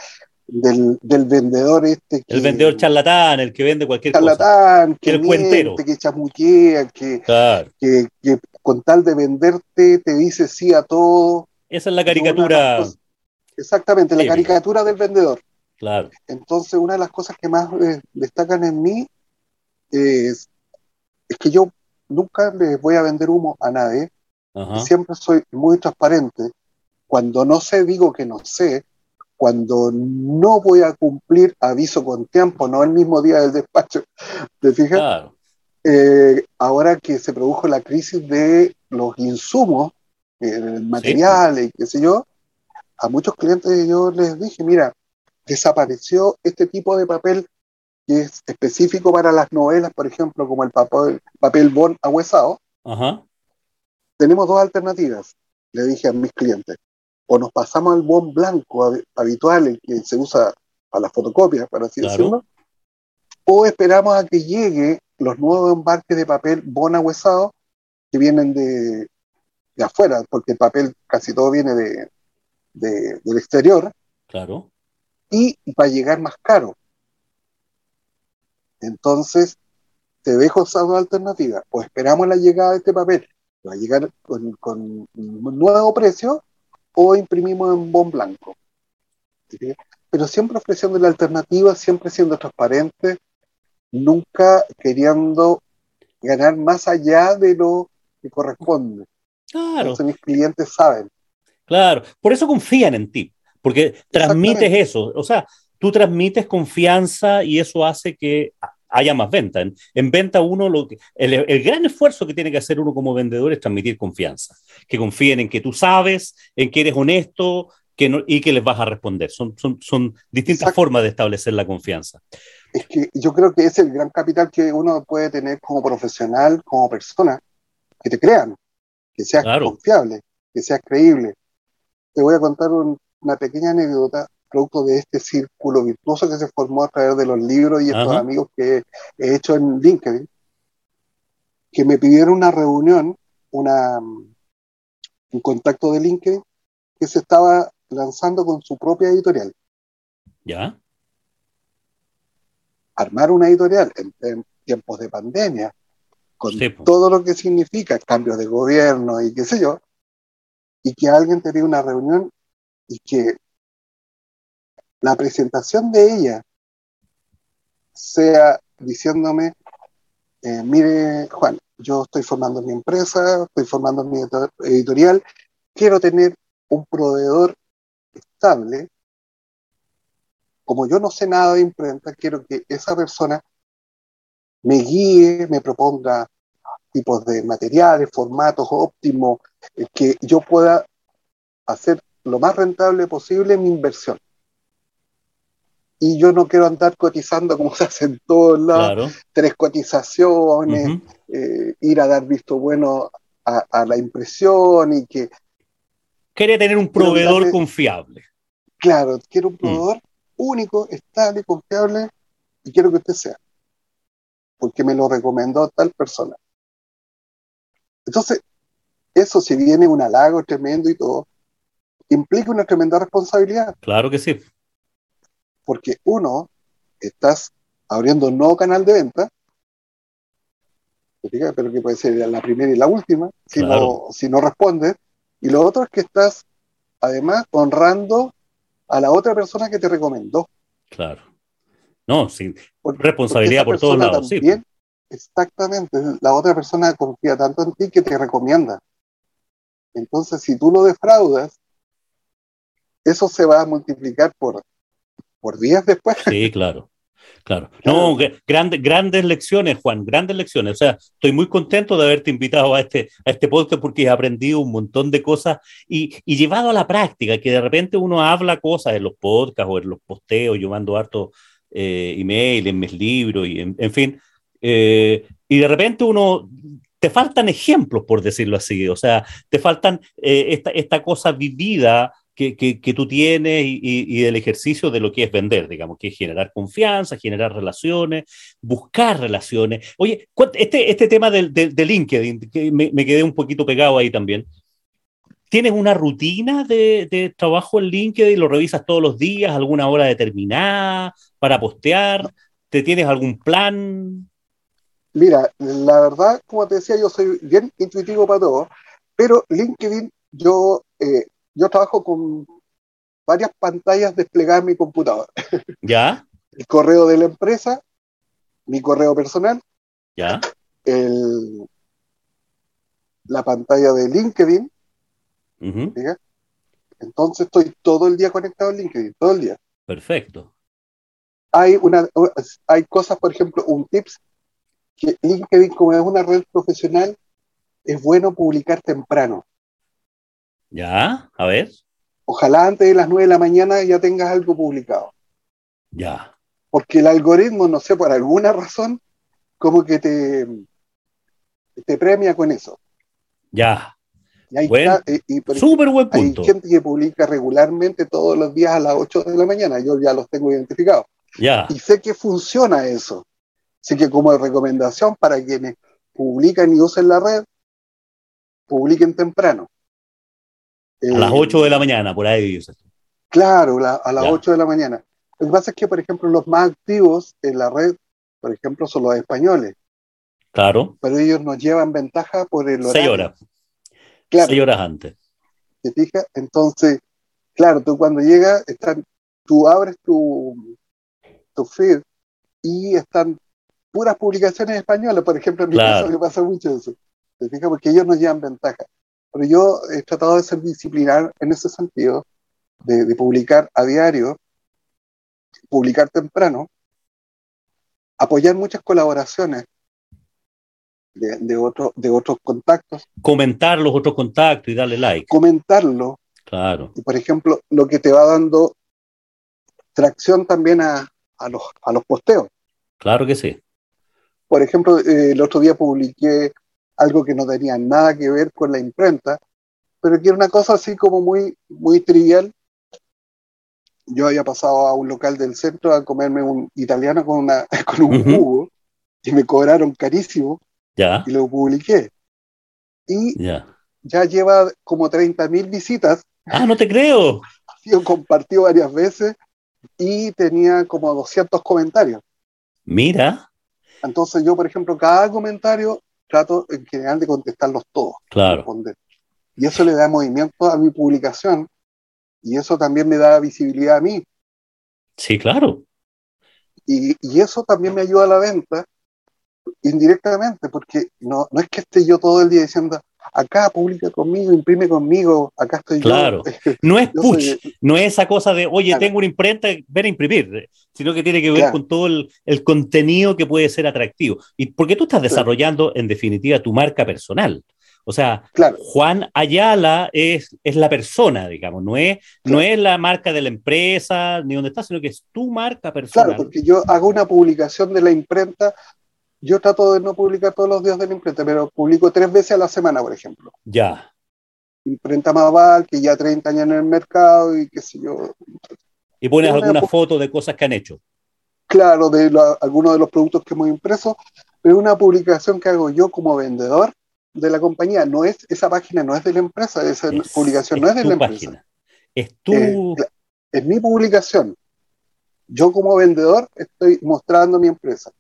del, vendedor este. el vendedor charlatán, el que vende cualquier cosa. Charlatán, que, el cuentero. que chamuquea, que, que, que, con tal de venderte te dice sí a todo. Esa es la caricatura. exactamente, la caricatura del vendedor. Claro. Entonces, una de las cosas que más eh, destacan en mí es es que yo nunca le voy a vender humo a nadie. Siempre soy muy transparente. Cuando no sé, digo que no sé. Cuando no voy a cumplir, aviso con tiempo, no el mismo día del despacho. ¿Te fijas? Eh, ahora que se produjo la crisis de los insumos, eh, materiales y qué sé yo, a muchos clientes yo les dije, mira, desapareció este tipo de papel que es específico para las novelas, por ejemplo, como el papel, papel bond ahuesado, tenemos dos alternativas, le dije a mis clientes. O nos pasamos al bond blanco habitual, el que se usa para las fotocopias, para así decirlo, o esperamos a que llegue los nuevos embarques de papel bond ahuesado que vienen de, de afuera, porque el papel casi todo viene de, del exterior. Claro. Y va a llegar más caro. Entonces, te dejo esa dos alternativas. O esperamos la llegada de este papel, va a llegar con, un nuevo precio, o imprimimos en bon blanco. Pero siempre ofreciendo la alternativa, siempre siendo transparente, nunca queriendo ganar más allá de lo que corresponde. Claro. Entonces mis clientes saben. Claro, por eso confían en ti, porque transmites eso. O sea, tú transmites confianza y eso hace que haya más venta. En, venta uno, lo el, gran esfuerzo que tiene que hacer uno como vendedor es transmitir confianza, que confíen en que tú sabes, en que eres honesto que y que les vas a responder. Son, son, son distintas formas de establecer la confianza. Es que yo creo que es el gran capital que uno puede tener como profesional, como persona, que te crean, que seas confiable, que seas creíble. Te voy a contar una pequeña anécdota producto de este círculo virtuoso que se formó a través de los libros y estos amigos que he hecho en LinkedIn, que me pidieron una reunión, una, un contacto de LinkedIn, que se estaba lanzando con su propia editorial. ¿Ya? Armar una editorial en, tiempos de pandemia, con todo lo que significa cambios de gobierno y qué sé yo, y que alguien te una reunión y que la presentación de ella sea diciéndome, eh, mire Juan, yo estoy formando mi empresa, estoy formando mi editorial, quiero tener un proveedor estable. Como yo no sé nada de imprenta, quiero que esa persona me guíe, me proponga tipos de materiales, formatos óptimos, eh, que yo pueda hacer lo más rentable posible mi inversión y yo no quiero andar cotizando como se hace en todos lados, tres cotizaciones, eh, ir a dar visto bueno a, la impresión y que... Quiere tener un proveedor confiable. Claro, quiero un mm. proveedor único, estable, confiable y quiero que usted sea, porque me lo recomendó tal persona. Entonces, eso si viene un halago tremendo y todo, implica una tremenda responsabilidad. Claro que sí porque uno, estás abriendo un nuevo canal de venta, pero que puede ser la primera y la última, si, no, si no respondes, y lo otro es que estás además honrando a la otra persona que te recomendó. Claro. No, sin responsabilidad por todos lados. sí. Exactamente. La otra persona confía tanto en ti que te recomienda. Entonces, si tú lo defraudas, eso se va a multiplicar por por días después. Sí, claro. Claro. No, grandes, grandes lecciones, Juan, grandes lecciones. O sea, estoy muy contento de haberte invitado a este, a este podcast porque he aprendido un montón de cosas y, y llevado a la práctica, que de repente uno habla cosas en los podcasts o en los posteos, yo mando harto eh, email en mis libros y en, fin. Eh, y de repente uno, te faltan ejemplos, por decirlo así. O sea, te faltan eh, esta, esta cosa vivida que, tú tienes y, del ejercicio de lo que es vender, digamos, que es generar confianza, generar relaciones, buscar relaciones. Oye, este, este tema del, de LinkedIn, que me, quedé un poquito pegado ahí también. ¿Tienes una rutina de, de, trabajo en LinkedIn? ¿Lo revisas todos los días, alguna hora determinada para postear? ¿Te tienes algún plan? Mira, la verdad, como te decía, yo soy bien intuitivo para todo, pero LinkedIn yo eh, yo trabajo con varias pantallas desplegadas en mi computador. ¿Ya? El correo de la empresa, mi correo personal. ¿Ya? El, la pantalla de LinkedIn. Entonces estoy todo el día conectado a LinkedIn, todo el día. Perfecto. Hay, una, hay cosas, por ejemplo, un tips, que LinkedIn como es una red profesional, es bueno publicar temprano. Ya, a ver. Ojalá antes de las 9 de la mañana ya tengas algo publicado. Ya. Porque el algoritmo, no sé, por alguna razón, como que te, te premia con eso. Ya. Y hay, buen, súper buen punto. Hay gente que publica regularmente todos los días a las 8 de la mañana. Yo ya los tengo identificados. Ya. Y sé que funciona eso. Así que como recomendación para quienes publican y usen la red, publiquen temprano a las 8 de la mañana, por ahí. Claro, a las 8 de la mañana. Lo que pasa es que, por ejemplo, los más activos en la red, por ejemplo, son los españoles. Claro. Pero ellos nos llevan ventaja por el horario. Seis horas. Claro. Seis horas antes. ¿Te fijas? Entonces, claro, tú cuando llegas, están, tú abres tu, tu feed y están puras publicaciones españolas. Por ejemplo, en mi caso me pasa mucho eso. ¿Te fijas? Porque ellos nos llevan ventaja. Pero yo he tratado de ser disciplinar en ese sentido, de, publicar a diario, publicar temprano, apoyar muchas colaboraciones de, de, otro, de otros contactos. Comentar los otros contactos y darle like. Comentarlo. Claro. Y por ejemplo, lo que te va dando tracción también a, a, los, a los posteos. Claro que sí. Por ejemplo, eh, el otro día publiqué algo que no tenía nada que ver con la imprenta, pero que era una cosa así como muy, muy trivial. Yo había pasado a un local del centro a comerme un italiano con, una, con un Ujú. jugo y me cobraron carísimo Ya, y lo publiqué. Y ya. ya lleva como 30.000 visitas, Ah, no te creo. ha sido compartido varias veces y tenía como 200 comentarios. Mira, Entonces yo, por ejemplo, cada comentario trato en general de contestarlos todos. claro. responder. Y eso le da movimiento a mi publicación y eso también me da visibilidad a mí. Sí, claro. Y, y eso también me ayuda a la venta indirectamente, porque no, no es que esté yo todo el día diciendo, acá publica conmigo, imprime conmigo, acá estoy Claro. yo. No es push, soy- no es esa cosa de, oye, Claro. tengo una imprenta, ven a imprimir, sino que tiene que ver Claro. con todo el, el contenido que puede ser atractivo. Y porque tú estás desarrollando, en definitiva, tu marca personal. O sea, claro, Juan Ayala es, es la persona, digamos, no es, no es la marca de la empresa ni donde estás, sino que es tu marca personal. claro, porque yo hago una publicación de la imprenta, yo trato de no publicar todos los días de la imprenta, pero publico tres veces a la semana, por ejemplo. Ya, Imprenta Maval, que ya 30 años en el mercado y qué sé yo, y pones Una alguna foto de cosas que han hecho. claro, de lo- algunos de los productos que hemos impreso, pero es una publicación que hago yo como vendedor de la compañía. No es, esa página no es de la empresa, esa Es- publicación no es de la empresa. página. Es tu... Eh, es mi publicación. Yo como vendedor estoy mostrando mi empresa.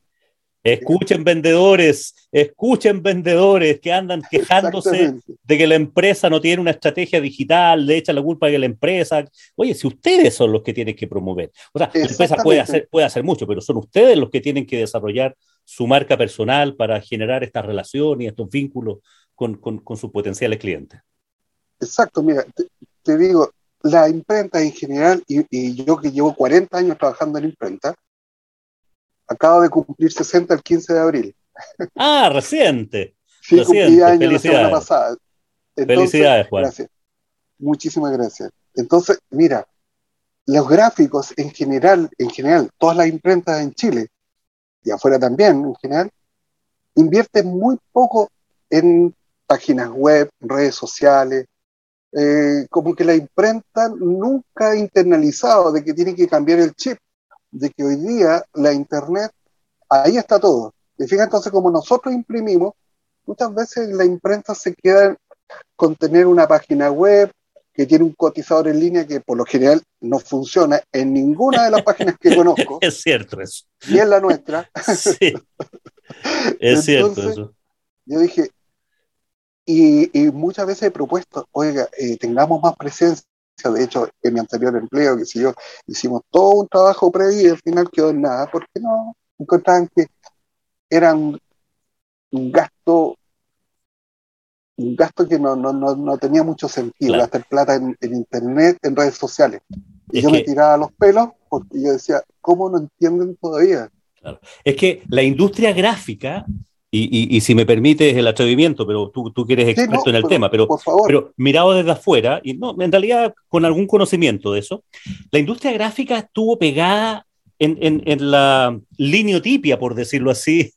Escuchen vendedores, escuchen vendedores que andan quejándose de que la empresa no tiene una estrategia digital, le echan la culpa a que la empresa. Oye, si ustedes son los que tienen que promover. O sea, la empresa puede hacer, puede hacer mucho, pero son ustedes los que tienen que desarrollar su marca personal para generar esta relación y estos vínculos con, con, con sus potenciales clientes. Exacto, mira, te, te digo, la imprenta en general, y, y yo que llevo 40 años trabajando en imprenta, acabo de cumplir 60 el 15 de abril. Ah, reciente. Sí, cumplí años la semana pasada. Entonces, Felicidades, Juan. Gracias. Muchísimas gracias. Entonces, mira, los gráficos en general, en general, todas las imprentas en Chile y afuera también, en general, invierten muy poco en páginas web, redes sociales. Eh, como que la imprenta nunca ha internalizado de que tiene que cambiar el chip, de que hoy día la internet, ahí está todo. Y fíjate entonces, como nosotros imprimimos, muchas veces la imprenta se queda con tener una página web que tiene un cotizador en línea que por lo general no funciona en ninguna de las páginas que conozco, Es cierto eso. ni en la nuestra. Sí. Es cierto eso. Yo dije, y, y muchas veces he propuesto, oiga, eh, tengamos más presencia. De hecho, en mi anterior empleo, que si yo, hicimos todo un trabajo previo y al final quedó en nada, porque no encontraban que era un, un gasto un gasto que no, no, no, no tenía mucho sentido, Claro. gastar plata en, en internet, en redes sociales. Y Es yo me tiraba los pelos porque yo decía, ¿cómo no entienden todavía? Es que la industria gráfica, y, y- y si me permites el atrevimiento, pero tú, tú que eres Sí, experto no, en el pero, tema, pero, Por favor, pero mirado desde afuera, y no, en realidad con algún conocimiento de eso, la industria gráfica estuvo pegada en, en- en la lineotipia, por decirlo así,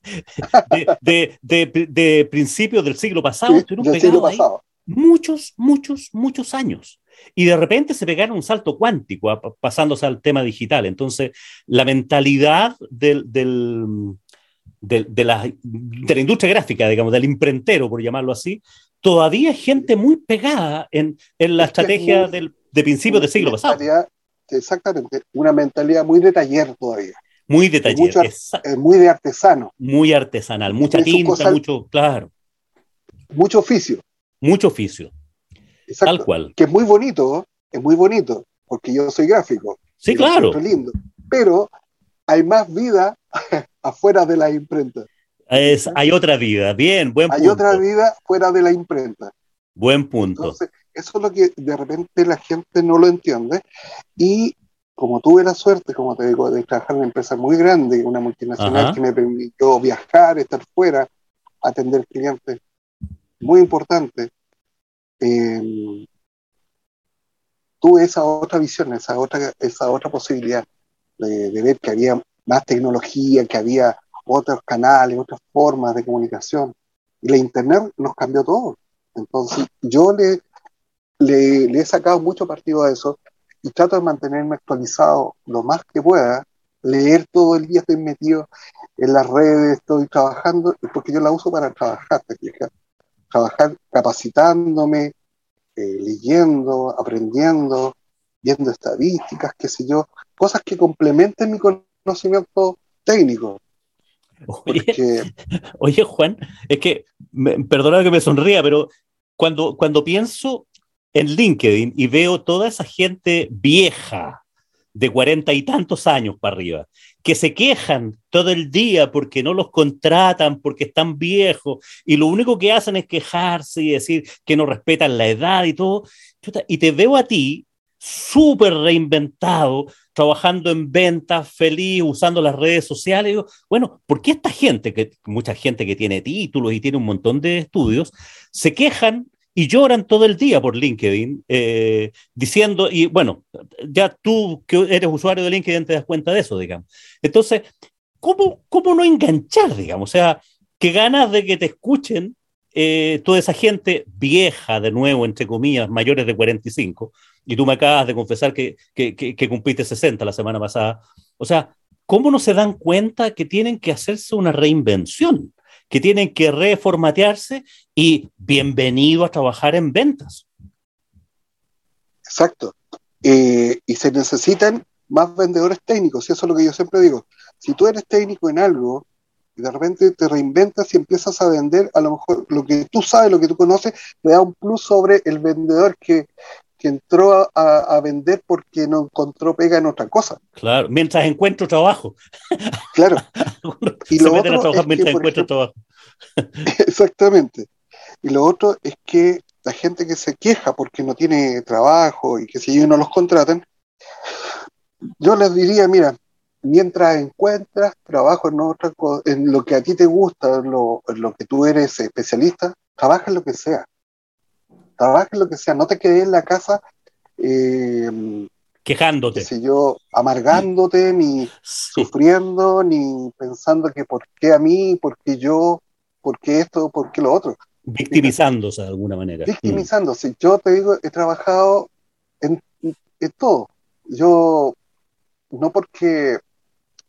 de, de- de- de principios del siglo pasado, sí, estuvieron pegados ahí muchos, muchos, muchos años. Y de repente se pegaron un salto cuántico, a- pasándose al tema digital. Entonces, la mentalidad del, del- del- de, la, de la industria gráfica, digamos, del imprentero, por llamarlo así, todavía hay gente muy pegada en, en la Es que es estrategia muy- del, de principios del siglo pasado. Exactamente, una mentalidad muy de taller todavía, Muy detallada, mucho- esa- eh, muy de artesano, muy artesanal, mucha tinta, cosa- mucho, claro, mucho oficio. mucho oficio, Exacto. tal cual. Que es muy bonito, es muy bonito, porque yo soy gráfico. Sí, claro. lindo, pero hay más vida afuera de la imprenta. Es, hay otra vida. Bien, buen Hay punto. otra vida fuera de la imprenta. Buen punto. Entonces, eso es lo que de repente la gente no lo entiende. Y como tuve la suerte, como te digo, de trabajar en una empresa muy grande, una multinacional que me permitió viajar, estar fuera, atender clientes muy importantes, eh, tuve esa otra visión, esa otra, esa otra posibilidad de, de, ver que había más tecnología, que había otros canales, otras formas de comunicación. Y la Internet nos cambió todo. Entonces, yo le, le, le he sacado mucho partido a eso y trato de mantenerme actualizado lo más que pueda, leer todo el día, estoy metido en las redes, estoy trabajando, porque yo la uso para trabajar, trabajar capacitándome, eh, leyendo, aprendiendo, viendo estadísticas, qué sé yo, cosas que complementen mi conocimiento técnico. Oye, oye Juan, es que, me, perdona que me sonría, pero cuando, cuando pienso en LinkedIn y veo toda esa gente vieja, de cuarenta y tantos años para arriba, que se quejan todo el día porque no los contratan, porque están viejos, y lo único que hacen es quejarse y decir que no respetan la edad y todo. Y te veo a ti súper reinventado, trabajando en ventas, feliz, usando las redes sociales. bueno, ¿por qué esta gente, que mucha gente que tiene títulos y tiene un montón de estudios, se quejan y lloran todo el día por LinkedIn, eh, diciendo, y bueno, ya tú que eres usuario de LinkedIn te das cuenta de eso, digamos. Entonces, ¿cómo, cómo no enganchar, digamos? O sea, qué ganas de que te escuchen eh, toda esa gente vieja, de nuevo, entre comillas, mayores de 45, y tú me acabas de confesar que, que, cumpliste 60 la semana pasada. O sea, ¿cómo no se dan cuenta que tienen que hacerse una reinvención? que tienen que reformatearse y bienvenido a trabajar en ventas. Exacto. Eh, y se necesitan más vendedores técnicos, y eso es lo que yo siempre digo. Si tú eres técnico en algo y de repente te reinventas y empiezas a vender, a lo mejor lo que tú sabes, lo que tú conoces, le da un plus sobre el vendedor que, que entró a, a, vender porque no encontró pega en otra cosa. Claro, mientras encuentro trabajo. Claro. y lo otro a trabajar es mientras que, encuentro ejemplo, trabajo. exactamente. Y lo otro es que la gente que se queja porque no tiene trabajo y que si ellos no los contratan, yo les diría, mira, mientras encuentras trabajo en, otra en lo que a ti te gusta, en lo, en lo que tú eres especialista, trabaja en lo que sea trabaja en lo que sea, no te quedes en la casa eh, quejándote. Si yo, amargándote, ni sí. sufriendo, ni pensando que por qué a mí, por qué yo, por qué esto, por qué lo otro. Victimizándose de alguna manera. Victimizándose. Mm. Yo te digo, he trabajado en, en, todo. Yo, no porque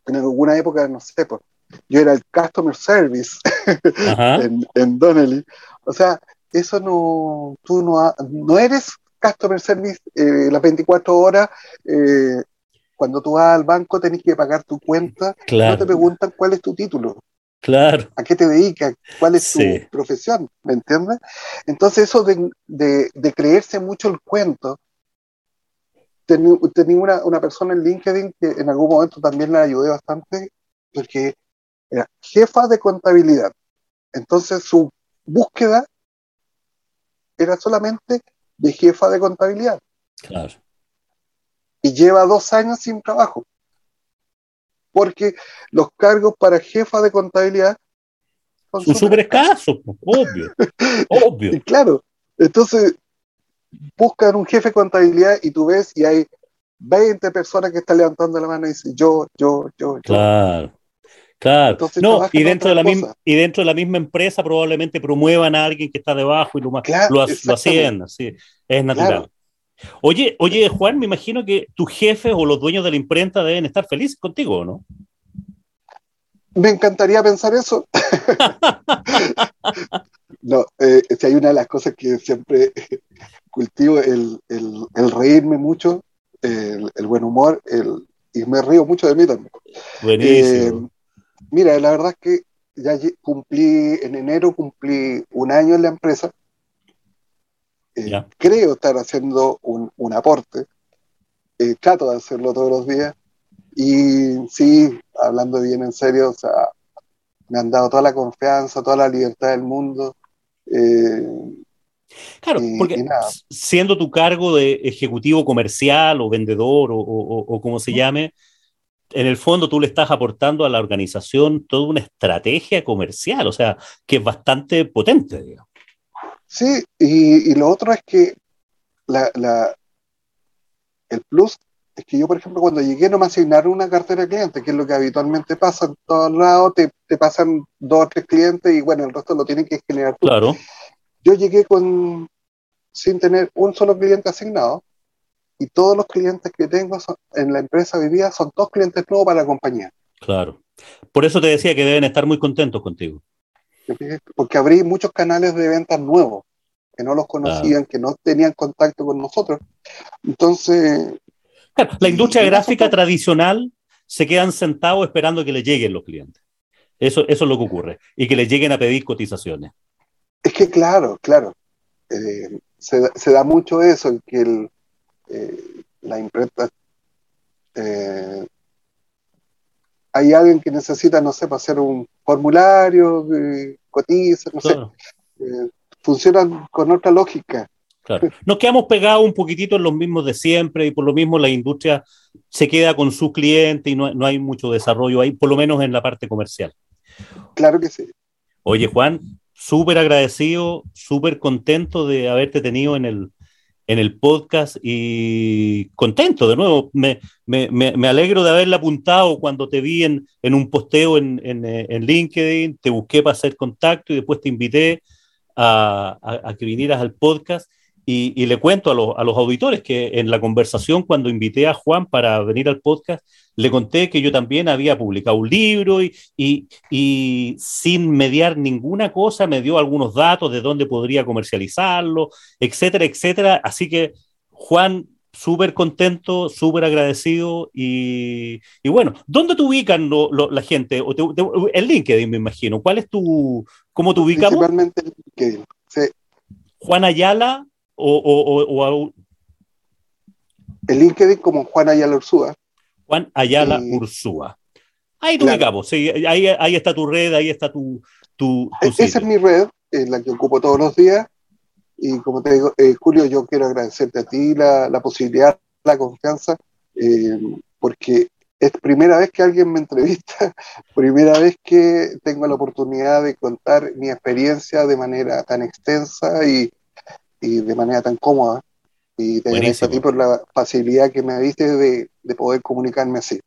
en alguna época, no sé, pues, yo era el customer service en, en Donnelly. O sea, eso no, tú no, no eres customer service eh, las 24 horas. Eh, cuando tú vas al banco tenés que pagar tu cuenta, claro. no te preguntan cuál es tu título. Claro. ¿A qué te dedicas? ¿Cuál es sí. tu profesión? ¿Me entiendes? Entonces eso de, de, de, creerse mucho el cuento, tenía, tenía una, una, persona en LinkedIn que en algún momento también la ayudé bastante, porque era jefa de contabilidad. Entonces su búsqueda era solamente de jefa de contabilidad. Claro. Y lleva dos años sin trabajo. Porque los cargos para jefa de contabilidad son súper escasos, obvio. obvio. Y claro, entonces buscan un jefe de contabilidad y tú ves y hay 20 personas que están levantando la mano y dicen yo, yo, yo, yo. Claro. Claro, Entonces, no, y dentro, de la misma, y dentro de la misma empresa probablemente promuevan a alguien que está debajo y lo, claro, lo, lo así, es natural. Claro. Oye, oye, Juan, me imagino que tus jefes o los dueños de la imprenta deben estar felices contigo, ¿no? Me encantaría pensar eso. no, eh, si hay una de las cosas que siempre cultivo, el, el, el reírme mucho, el, el buen humor, y me río mucho de mí también. Buenísimo. Eh, Mira, la verdad es que ya cumplí, en enero cumplí un año en la empresa. Eh, creo estar haciendo un, un aporte. Eh, trato de hacerlo todos los días. Y sí, hablando bien en serio, o sea, me han dado toda la confianza, toda la libertad del mundo. Eh, Claro, porque siendo tu cargo de ejecutivo comercial o vendedor o, o, como se llame, en el fondo tú le estás aportando a la organización toda una estrategia comercial, o sea, que es bastante potente, digamos. Sí, y, lo otro es que la, el plus es que yo, por ejemplo, cuando llegué no me asignaron una cartera de clientes, que es lo que habitualmente pasa en todos lados, te, te, pasan dos o tres clientes y bueno, el resto lo tienen que generar tú. Claro. Yo llegué con, sin tener un solo cliente asignado y todos los clientes que tengo en la empresa vivía son todos clientes nuevos para la compañía. Claro. Por eso te decía que deben estar muy contentos contigo. Porque abrí muchos canales de ventas nuevos, que no los conocían, que no tenían contacto con nosotros. Entonces... la industria gráfica tradicional se quedan sentados esperando que le lleguen los clientes. Eso, eso es lo que ocurre. Y que les lleguen a pedir cotizaciones. Es que claro, claro. Eh, se, da mucho eso, que el, eh, la imprenta eh, hay alguien que necesita, no sé, para hacer un formulario, cotiza, no sé. funcionan con otra lógica. Claro. Nos quedamos pegados un poquitito en los mismos de siempre y por lo mismo la industria se queda con su cliente y no, no hay mucho desarrollo ahí, por lo menos en la parte comercial. Claro que sí. Oye, Juan, súper agradecido, súper contento de haberte tenido en el, en el podcast y contento de nuevo. Me, me, me, alegro de haberle apuntado cuando te vi en, en un posteo en, en, en, LinkedIn, te busqué para hacer contacto y después te invité a, a, a que vinieras al podcast y, le cuento a, a, los auditores que en la conversación, cuando invité a Juan para venir al podcast, le conté que yo también había publicado un libro y, y, sin mediar ninguna cosa me dio algunos datos de dónde podría comercializarlo, etcétera, etcétera. Así que, Juan, súper contento, súper agradecido y, bueno, ¿dónde te ubican la gente? O el LinkedIn, me imagino. ¿Cuál es tu, cómo te ubicamos? Principalmente LinkedIn, sí. Juan Ayala o, El LinkedIn como Juan Ayala Ursúa. Juan Ayala Ursúa. Ahí te ubicamos, ahí, está tu red, ahí está tu... tu, e-, Esa es mi red, es la que ocupo todos los días. Y como te digo, eh, Julio, yo quiero agradecerte a ti la, la posibilidad, la confianza, eh, porque es primera vez que alguien me entrevista, primera vez que tengo la oportunidad de contar mi experiencia de manera tan extensa y, y de manera tan cómoda. Y te agradezco a ti por la facilidad que me diste de, de, poder comunicarme así.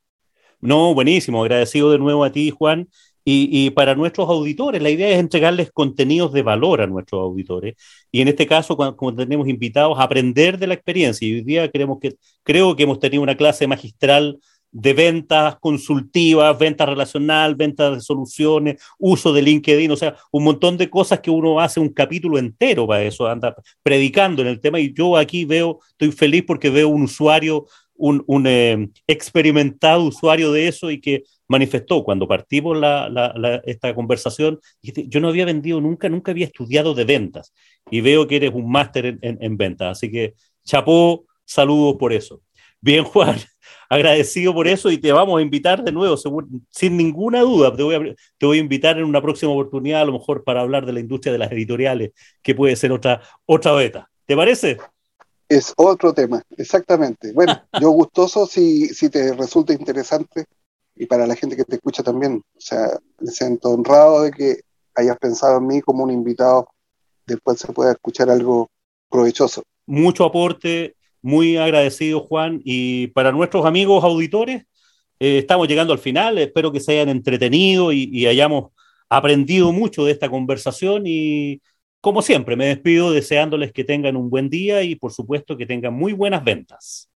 No, buenísimo. Agradecido de nuevo a ti, Juan. Y, y, para nuestros auditores, la idea es entregarles contenidos de valor a nuestros auditores. Y en este caso, cuando, cuando tenemos invitados, aprender de la experiencia. Y hoy día queremos que, creo que hemos tenido una clase magistral de ventas consultivas, ventas relacional, ventas de soluciones, uso de LinkedIn, o sea, un montón de cosas que uno hace un capítulo entero para eso, anda predicando en el tema. Y yo aquí veo, estoy feliz porque veo un usuario, un, un eh, experimentado usuario de eso y que manifestó. Cuando partimos la, la, esta conversación, yo no había vendido nunca, nunca había estudiado de ventas. Y veo que eres un máster en, en, en ventas, así que chapó, saludos por eso. Bien, Juan agradecido por eso y te vamos a invitar de nuevo, sin ninguna duda. Te voy, a, te voy a invitar en una próxima oportunidad, a lo mejor para hablar de la industria de las editoriales, que puede ser otra, otra beta. ¿Te parece? Es otro tema, exactamente. Bueno, yo gustoso si, si te resulta interesante y para la gente que te escucha también. O sea, me siento honrado de que hayas pensado en mí como un invitado, después se pueda escuchar algo provechoso. Mucho aporte, muy agradecido, Juan. Y para nuestros amigos auditores, eh, estamos llegando al final. Espero que se hayan entretenido y, hayamos aprendido mucho de esta conversación. Y como siempre, me despido deseándoles que tengan un buen día y, por supuesto, que tengan muy buenas ventas.